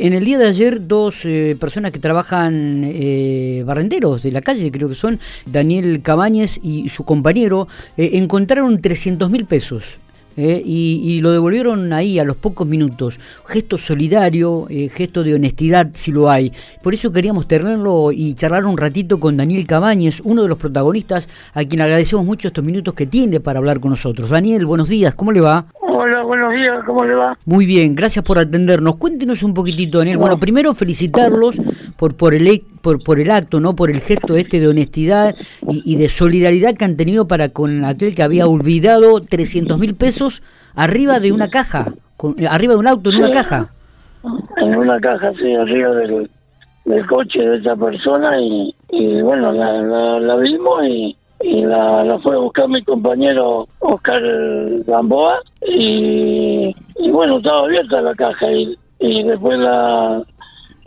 En el día de ayer, dos eh, personas que trabajan eh, barrenderos de la calle, creo que son Daniel Cabañez y su compañero, eh, encontraron 300 mil pesos. eh, y, y lo devolvieron ahí a los pocos minutos. Gesto solidario, gesto de honestidad, si lo hay. Por eso queríamos tenerlo y charlar un ratito con Daniel Cabañez, uno de los protagonistas, a quien agradecemos mucho estos minutos que tiene para hablar con nosotros. Daniel, buenos días, ¿cómo le va? Buenos días, ¿cómo le va? Muy bien, gracias por atendernos. Cuéntenos un poquitito, Daniel. Bueno, primero felicitarlos por por el e- por, por el acto, no, por el gesto este de honestidad y, y de solidaridad que han tenido para con aquel que había olvidado 300 mil pesos arriba de una caja, con- eh, arriba de un auto en una Sí. caja. En una caja así arriba del, del coche de esa persona y, y bueno, la, la, la vimos y, y la, la fue a buscar mi compañero Oscar Gamboa y, y bueno, estaba abierta la caja y, y después la,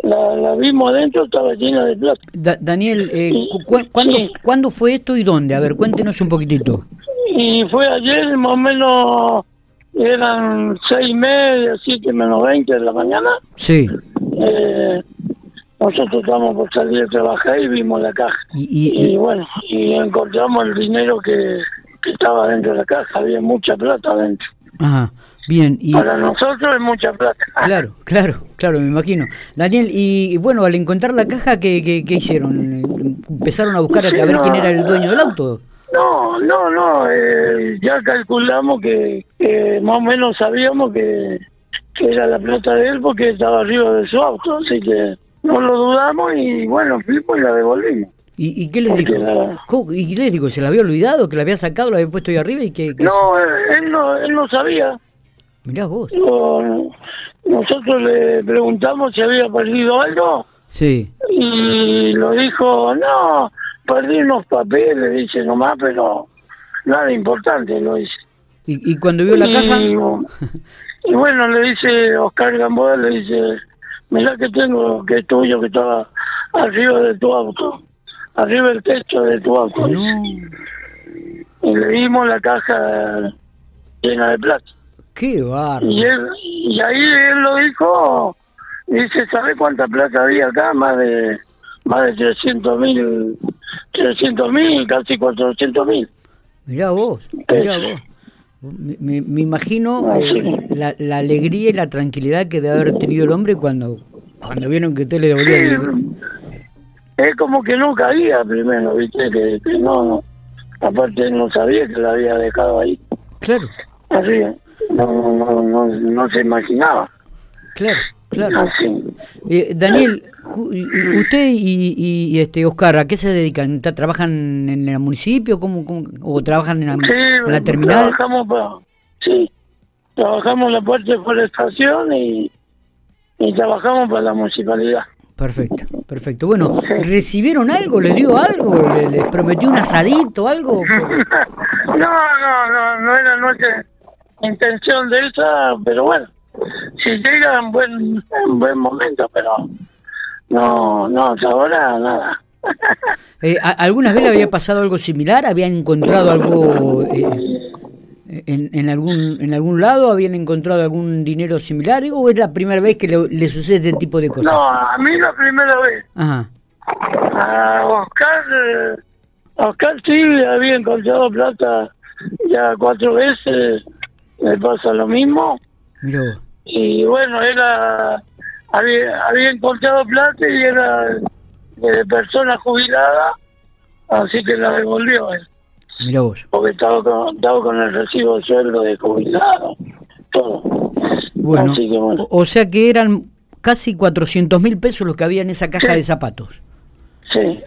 la, la vimos adentro, estaba llena de plata. Da- Daniel, eh, Sí. cu- cu- ¿cuándo, Sí. ¿cuándo fue esto y dónde? A ver, cuéntenos un poquitito. Y fue ayer más o menos, eran seis y media, siete menos veinte de la mañana. Sí. Eh, nosotros estábamos por salir a trabajar y vimos la caja. Y, y- Y bueno, y encontramos el dinero que, que estaba dentro de la caja. Había mucha plata adentro. Ajá, bien. Y, Para nosotros es mucha plata. Claro, claro, claro, me imagino. Daniel, y, y bueno, al encontrar la caja, ¿qué, qué, qué hicieron? ¿Empezaron a buscar a, a ver quién era el dueño del auto? No, no, no. eh, ya calculamos que, que más o menos sabíamos que, que era la plata de él porque estaba arriba de su auto. Así que no lo dudamos y bueno, fuimos y la devolvimos. ¿Y, y qué les dijo? la- ¿Cómo- ¿Y qué les dijo? ¿Se la había olvidado? ¿Que la había sacado, la había puesto ahí arriba? y que, que- No, eh, él no, él no sabía. Mirá vos. Nosotros le preguntamos si había perdido algo Sí. y lo dijo, no, perdí unos papeles, dice nomás, pero nada importante, lo dice. ¿Y, y cuando vio la caja? y bueno, le dice Oscar Gamboa, le dice, mirá que tengo, que es tuyo, que estaba arriba de tu auto, arriba del techo de tu auto. No. Y le dimos la caja llena de plata. Qué bárbaro. Y, él, y ahí él lo dijo, dice, ¿sabe cuánta plata había acá? Más de más de 300 mil, 300 mil, casi 400 mil. Mirá vos, mirá vos. Me, me- imagino Ah, eh, sí. la, la alegría y la tranquilidad que debe haber tenido el hombre cuando cuando vieron que usted le devolvió el- Es como que no caía primero, ¿viste? Que, que no, no. Aparte no sabía que la había dejado ahí. Claro, Así, no, no, no, no se imaginaba. claro, claro. Así. Eh, Daniel, usted y, y- y, este Oscar, ¿a qué se dedican? ¿Ta- ¿Trabajan en el municipio ¿Cómo, cómo- o trabajan en la, Sí, en la terminal? trabajamos para, sí, trabajamos la parte de forestación y, y trabajamos para la municipalidad. Perfecto, perfecto. Bueno, ¿recibieron algo? ¿Les dio algo? ¿Le- ¿Les prometió un asadito algo? No, no, no, no era nuestra intención de esa, pero bueno, si llega en buen, en buen momento, pero no, no, hasta ahora nada. Eh, ¿a- ¿Alguna vez le había pasado algo similar? ¿Habían encontrado algo eh, en, en algún en algún lado? ¿Habían encontrado algún dinero similar? ¿O es la primera vez que le, le sucede este tipo de cosas? No, a mí la primera vez. Ajá. A Oscar, eh, Oscar sí había encontrado plata ya cuatro veces, le pasa lo mismo. Vos. y bueno era había, había encontrado plata y era de persona jubilada así que la devolvió él Mira vos. porque estaba con, estaba con el recibo de sueldo de jubilado todo Bueno, así que bueno o, o sea que eran casi 400 mil pesos los que había en esa caja de zapatos. sí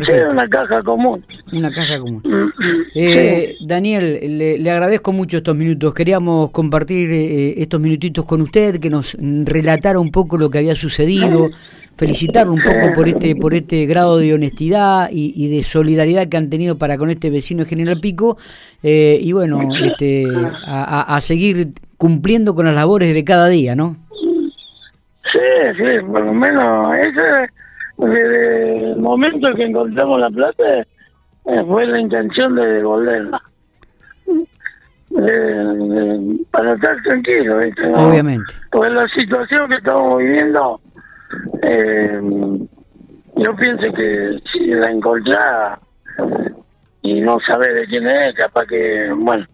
Perfecto. una caja común Una caja común. Mm, Eh, Daniel, le, le agradezco mucho estos minutos. Queríamos compartir eh, estos minutitos con usted, que nos relatara un poco lo que había sucedido, felicitarlo un poco por este por este grado de honestidad y, y de solidaridad que han tenido para con este vecino de General Pico eh, y bueno, este, a, a- seguir cumpliendo con las labores de cada día, ¿no? sí sí por lo menos ese desde el momento que encontramos la plata eh, fue la intención de devolverla eh, para estar tranquilo ¿viste? ¿no? Obviamente. Pues la situación que estamos viviendo Eh, yo pienso que si la encontrás y no sabes de quién es, capaz que, bueno,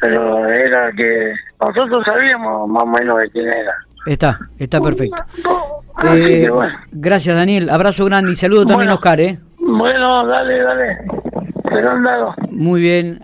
pero era que nosotros sabíamos más o menos de quién era. Está, está perfecto. Así Eh, que bueno. Gracias, Daniel. Abrazo grande y saludo también a Oscar, ¿eh? Bueno, dale, dale. Pero andado. Muy bien.